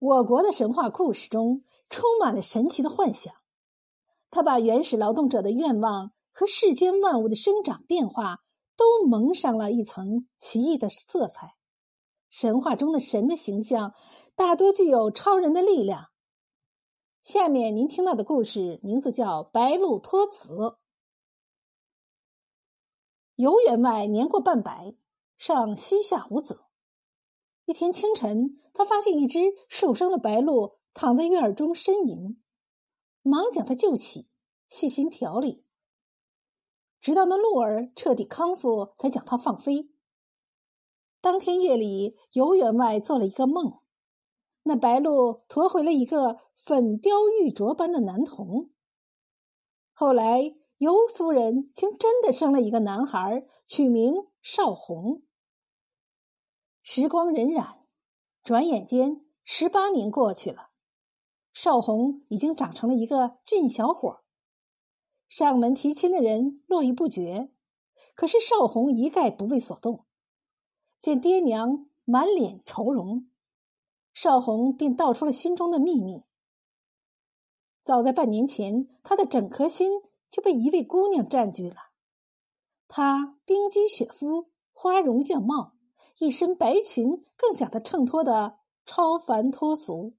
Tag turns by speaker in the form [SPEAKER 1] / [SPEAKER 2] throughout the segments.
[SPEAKER 1] 我国的神话故事中充满了神奇的幻想，它把原始劳动者的愿望和世间万物的生长变化都蒙上了一层奇异的色彩。神话中的神的形象大多具有超人的力量。下面您听到的故事名字叫《白鹿托子》。游员外年过半百，上膝下无子。一天清晨，他发现一只受伤的白鹿躺在院儿中呻吟，忙将它救起，细心调理，直到那鹿儿彻底康复，才将它放飞。当天夜里，游员外做了一个梦，那白鹿驮回了一个粉雕玉琢般的男童。后来，尤夫人竟真的生了一个男孩，取名少红。时光荏苒，转眼间十八年过去了，少红已经长成了一个俊小伙。上门提亲的人络绎不绝，可是少红一概不为所动。见爹娘满脸愁容，少红便道出了心中的秘密。早在半年前，他的整颗心就被一位姑娘占据了。她冰肌雪肤，花容月貌。一身白裙更将他衬托的超凡脱俗。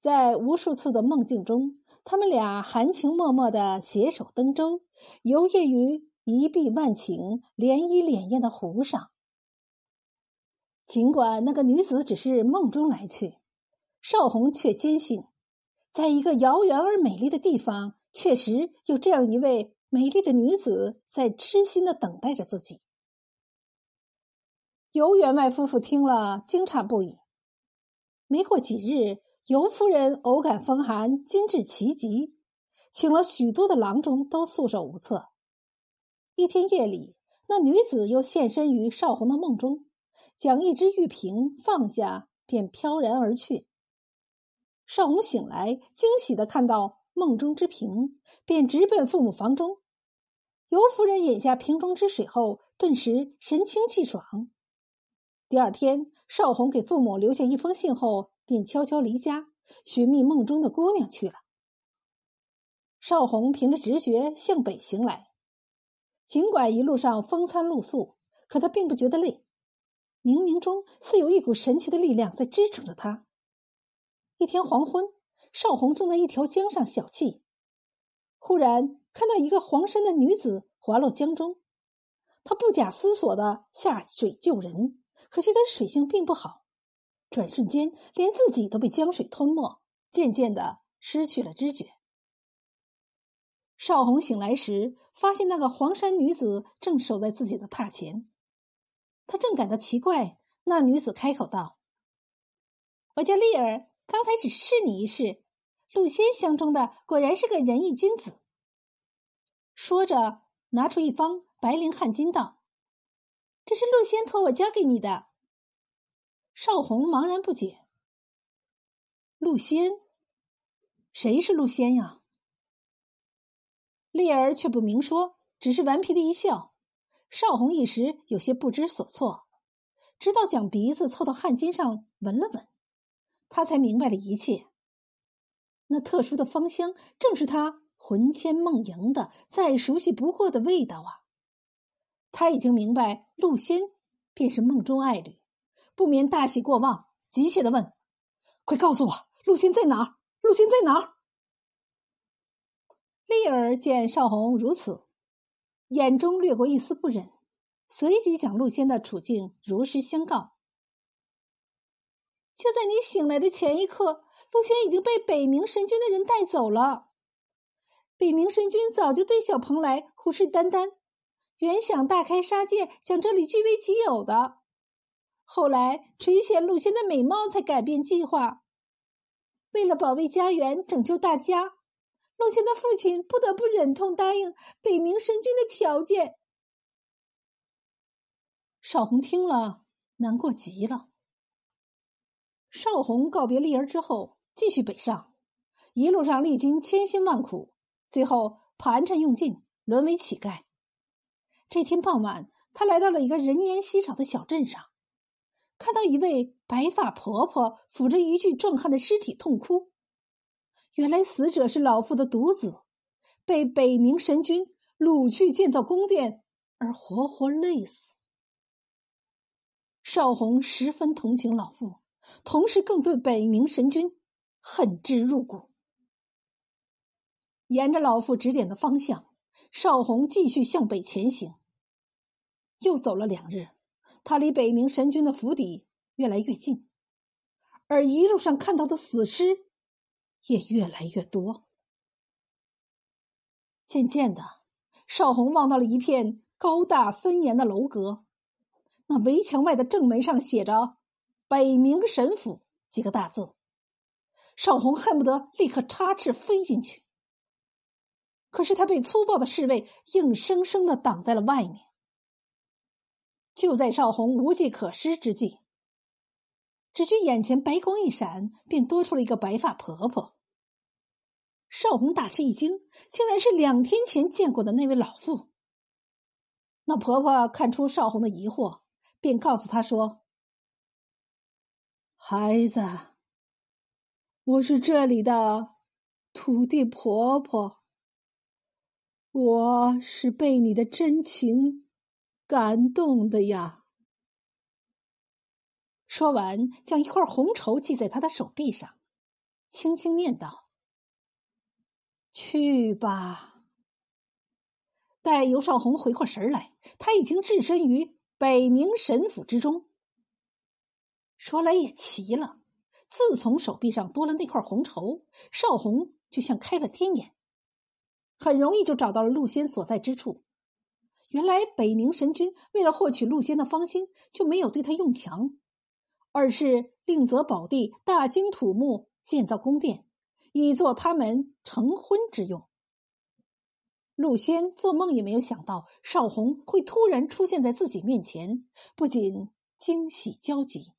[SPEAKER 1] 在无数次的梦境中，他们俩含情脉脉的携手登舟，游曳于一碧万顷、涟漪潋滟的湖上。尽管那个女子只是梦中来去，少红却坚信，在一个遥远而美丽的地方，确实有这样一位美丽的女子在痴心的等待着自己。尤员外夫妇听了，惊诧不已。没过几日，尤夫人偶感风寒，惊至奇疾，请了许多的郎中，都束手无策。一天夜里，那女子又现身于少红的梦中，将一只玉瓶放下，便飘然而去。少红醒来，惊喜的看到梦中之瓶，便直奔父母房中。尤夫人饮下瓶中之水后，顿时神清气爽。第二天，少红给父母留下一封信后，便悄悄离家寻觅梦中的姑娘去了。少红凭着直觉向北行来，尽管一路上风餐露宿，可他并不觉得累。冥冥中似有一股神奇的力量在支撑着他。一天黄昏，少红正在一条江上小憩，忽然看到一个黄衫的女子滑落江中，他不假思索的下水救人。可惜他水性并不好，转瞬间连自己都被江水吞没，渐渐的失去了知觉。少红醒来时，发现那个黄衫女子正守在自己的榻前。他正感到奇怪，那女子开口道：“我叫丽儿，刚才只是试你一试。陆仙相中的果然是个仁义君子。”说着，拿出一方白绫汗巾道。这是陆仙托我交给你的。少红茫然不解。陆仙，谁是陆仙呀？丽儿却不明说，只是顽皮的一笑。少红一时有些不知所措，直到将鼻子凑到汗巾上闻了闻，他才明白了一切。那特殊的芳香，正是他魂牵梦萦的、再熟悉不过的味道啊！他已经明白，陆仙便是梦中爱侣，不免大喜过望，急切的问：“快告诉我，陆仙在哪儿？陆仙在哪儿？”丽儿见少红如此，眼中掠过一丝不忍，随即将陆仙的处境如实相告。就在你醒来的前一刻，陆仙已经被北冥神君的人带走了。北冥神君早就对小蓬莱虎视眈眈。原想大开杀戒，将这里据为己有的，后来垂涎陆仙的美貌，才改变计划。为了保卫家园，拯救大家，陆仙的父亲不得不忍痛答应北冥神君的条件。少红听了，难过极了。少红告别丽儿之后，继续北上，一路上历经千辛万苦，最后盘缠用尽，沦为乞丐。这天傍晚，他来到了一个人烟稀少的小镇上，看到一位白发婆婆扶着一具壮汉的尸体痛哭。原来死者是老妇的独子，被北冥神君掳去建造宫殿，而活活累死。邵红十分同情老妇，同时更对北冥神君恨之入骨。沿着老妇指点的方向，邵红继续向北前行。又走了两日，他离北冥神君的府邸越来越近，而一路上看到的死尸也越来越多。渐渐的，邵红望到了一片高大森严的楼阁，那围墙外的正门上写着“北冥神府”几个大字。邵红恨不得立刻插翅飞进去，可是他被粗暴的侍卫硬生生的挡在了外面。就在邵红无计可施之际，只觉眼前白光一闪，便多出了一个白发婆婆。邵红大吃一惊，竟然是两天前见过的那位老妇。那婆婆看出邵红的疑惑，便告诉她说：“孩子，我是这里的土地婆婆，我是被你的真情。”感动的呀！说完，将一块红绸系在他的手臂上，轻轻念道：“去吧。”待尤少红回过神来，他已经置身于北冥神府之中。说来也奇了，自从手臂上多了那块红绸，少红就像开了天眼，很容易就找到了陆仙所在之处。原来北冥神君为了获取陆仙的芳心，就没有对他用强，而是另择宝地，大兴土木，建造宫殿，以作他们成婚之用。陆仙做梦也没有想到少红会突然出现在自己面前，不仅惊喜交集。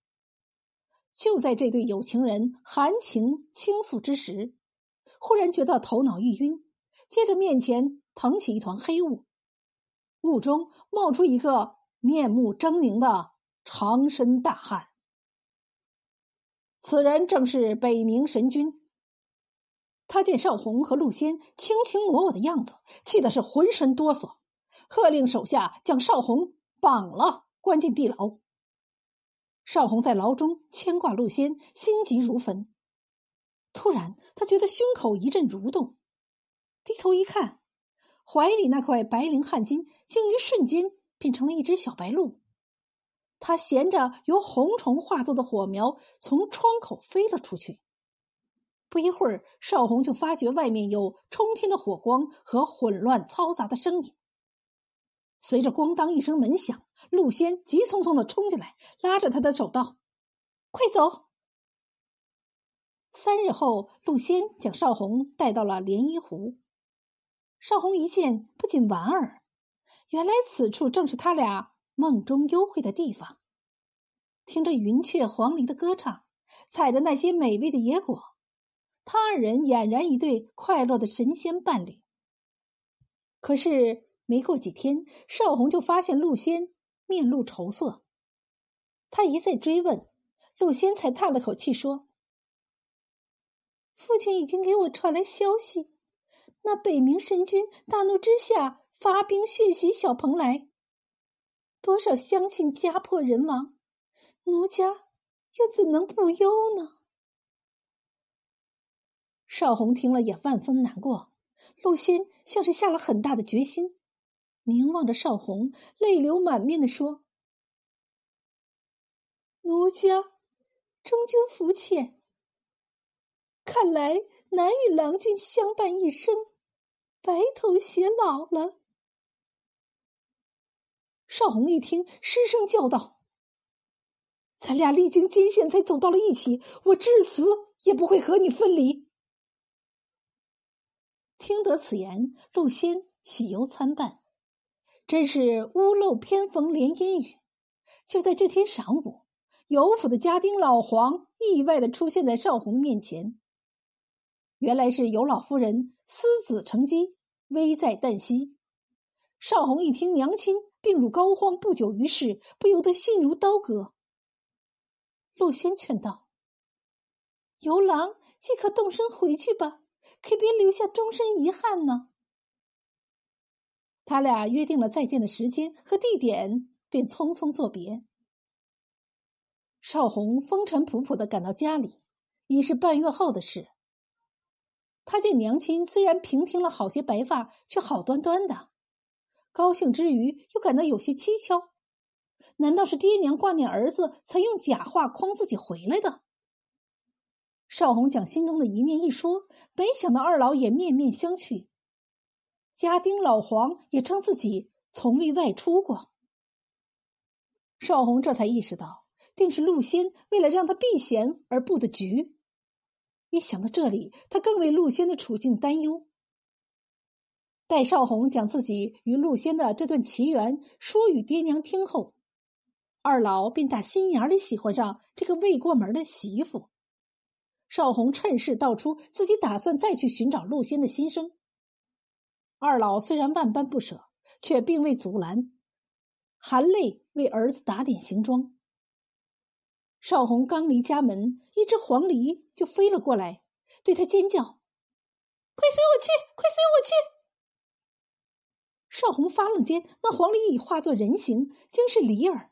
[SPEAKER 1] 就在这对有情人含情倾诉之时，忽然觉得头脑一晕，接着面前腾起一团黑雾。雾中冒出一个面目狰狞的长身大汉，此人正是北冥神君。他见少红和陆仙卿卿我我的样子，气的是浑身哆嗦，喝令手下将少红绑了，关进地牢。少红在牢中牵挂陆仙，心急如焚。突然，他觉得胸口一阵蠕动，低头一看。怀里那块白绫汗巾，竟于瞬间变成了一只小白鹿。他衔着由红虫化作的火苗，从窗口飞了出去。不一会儿，少红就发觉外面有冲天的火光和混乱嘈杂的声音。随着“咣当”一声门响，陆仙急匆匆的冲进来，拉着他的手道：“快走！”三日后，陆仙将少红带到了莲衣湖。少红一见，不禁莞尔，原来此处正是他俩梦中幽会的地方。听着云雀黄鹂的歌唱，采着那些美味的野果，他二人俨然一对快乐的神仙伴侣。可是没过几天，少红就发现陆仙面露愁色。他一再追问，陆仙才叹了口气说：“父亲已经给我传来消息。”那北冥神君大怒之下，发兵血洗小蓬莱，多少乡亲家破人亡，奴家又怎能不忧呢？少红听了也万分难过，陆仙像是下了很大的决心，凝望着少红，泪流满面的说：“奴家终究肤浅，看来难与郎君相伴一生。”白头偕老了。少红一听，失声叫道：“咱俩历经艰险才走到了一起，我至死也不会和你分离。”听得此言，陆仙喜忧参半，真是屋漏偏逢连阴雨。就在这天晌午，尤府的家丁老黄意外的出现在少红面前。原来是尤老夫人思子成疾，危在旦夕。少红一听娘亲病入膏肓，不久于世，不由得心如刀割。陆仙劝道：“游郎即可动身回去吧，可别留下终身遗憾呢。”他俩约定了再见的时间和地点，便匆匆作别。少红风尘仆仆的赶到家里，已是半月后的事。他见娘亲虽然平添了好些白发，却好端端的，高兴之余又感到有些蹊跷。难道是爹娘挂念儿子，才用假话诓自己回来的？少红将心中的一念一说，没想到二老也面面相觑。家丁老黄也称自己从未外出过。少红这才意识到，定是陆仙为了让他避嫌而布的局。一想到这里，他更为陆仙的处境担忧。待少红将自己与陆仙的这段奇缘说与爹娘听后，二老便打心眼里喜欢上这个未过门的媳妇。少红趁势道出自己打算再去寻找陆仙的心声。二老虽然万般不舍，却并未阻拦，含泪为儿子打点行装。少红刚离家门，一只黄鹂就飞了过来，对他尖叫：“快随我去！快随我去！”少红发愣间，那黄鹂已化作人形，竟是梨儿。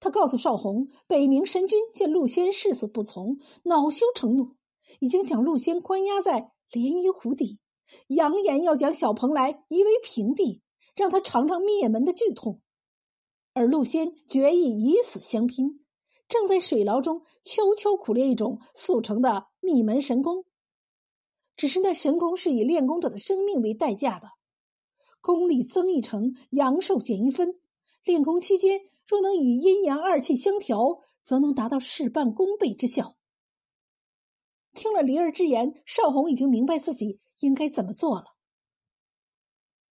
[SPEAKER 1] 他告诉少红，北冥神君见陆仙誓死不从，恼羞成怒，已经将陆仙关押在涟漪湖底。扬言要将小蓬莱夷为平地，让他尝尝灭门的剧痛。而陆仙决意以死相拼，正在水牢中悄悄苦练一种速成的秘门神功。只是那神功是以练功者的生命为代价的，功力增一成，阳寿减一分。练功期间若能与阴阳二气相调，则能达到事半功倍之效。听了离儿之言，少红已经明白自己。应该怎么做了？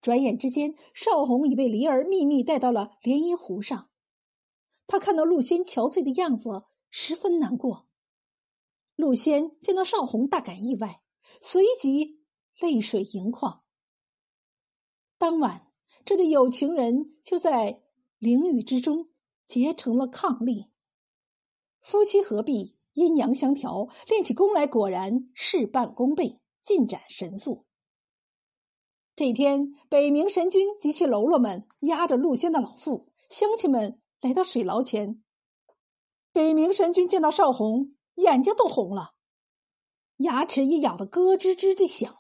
[SPEAKER 1] 转眼之间，少红已被离儿秘密带到了莲漪湖上。他看到陆仙憔悴的样子，十分难过。陆仙见到少红，大感意外，随即泪水盈眶。当晚，这对有情人就在灵雨之中结成了伉俪。夫妻合璧，阴阳相调，练起功来果然事半功倍。进展神速。这一天，北冥神君及其喽啰们押着陆仙的老父乡亲们来到水牢前。北冥神君见到少红，眼睛都红了，牙齿也咬得咯吱吱的响。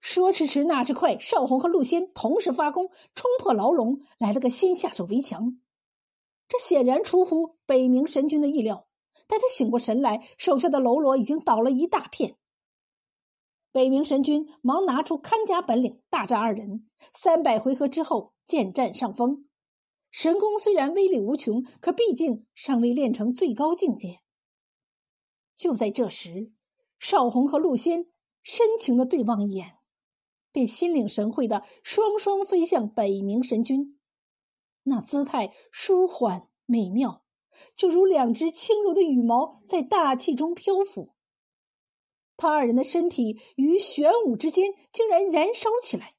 [SPEAKER 1] 说迟迟，那时快，少红和陆仙同时发功，冲破牢笼，来了个先下手为强。这显然出乎北冥神君的意料。待他醒过神来，手下的喽啰已经倒了一大片。北冥神君忙拿出看家本领，大战二人。三百回合之后，渐占上风。神功虽然威力无穷，可毕竟尚未练成最高境界。就在这时，少红和陆仙深情的对望一眼，便心领神会的双双飞向北冥神君。那姿态舒缓美妙，就如两只轻柔的羽毛在大气中漂浮。他二人的身体于玄武之间竟然燃烧起来，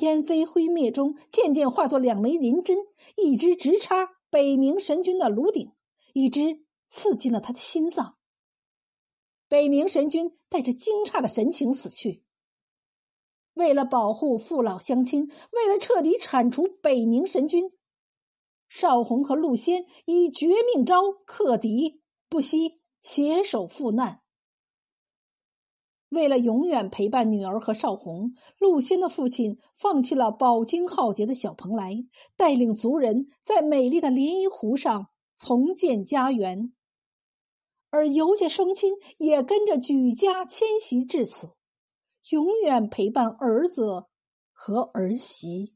[SPEAKER 1] 烟飞灰灭中，渐渐化作两枚银针，一支直插北冥神君的颅顶，一支刺进了他的心脏。北冥神君带着惊诧的神情死去。为了保护父老乡亲，为了彻底铲除北冥神君，少红和陆仙以绝命招克敌，不惜携手赴难。为了永远陪伴女儿和少红，陆仙的父亲放弃了饱经浩劫的小蓬莱，带领族人在美丽的涟漪湖上重建家园。而尤家双亲也跟着举家迁徙至此，永远陪伴儿子和儿媳。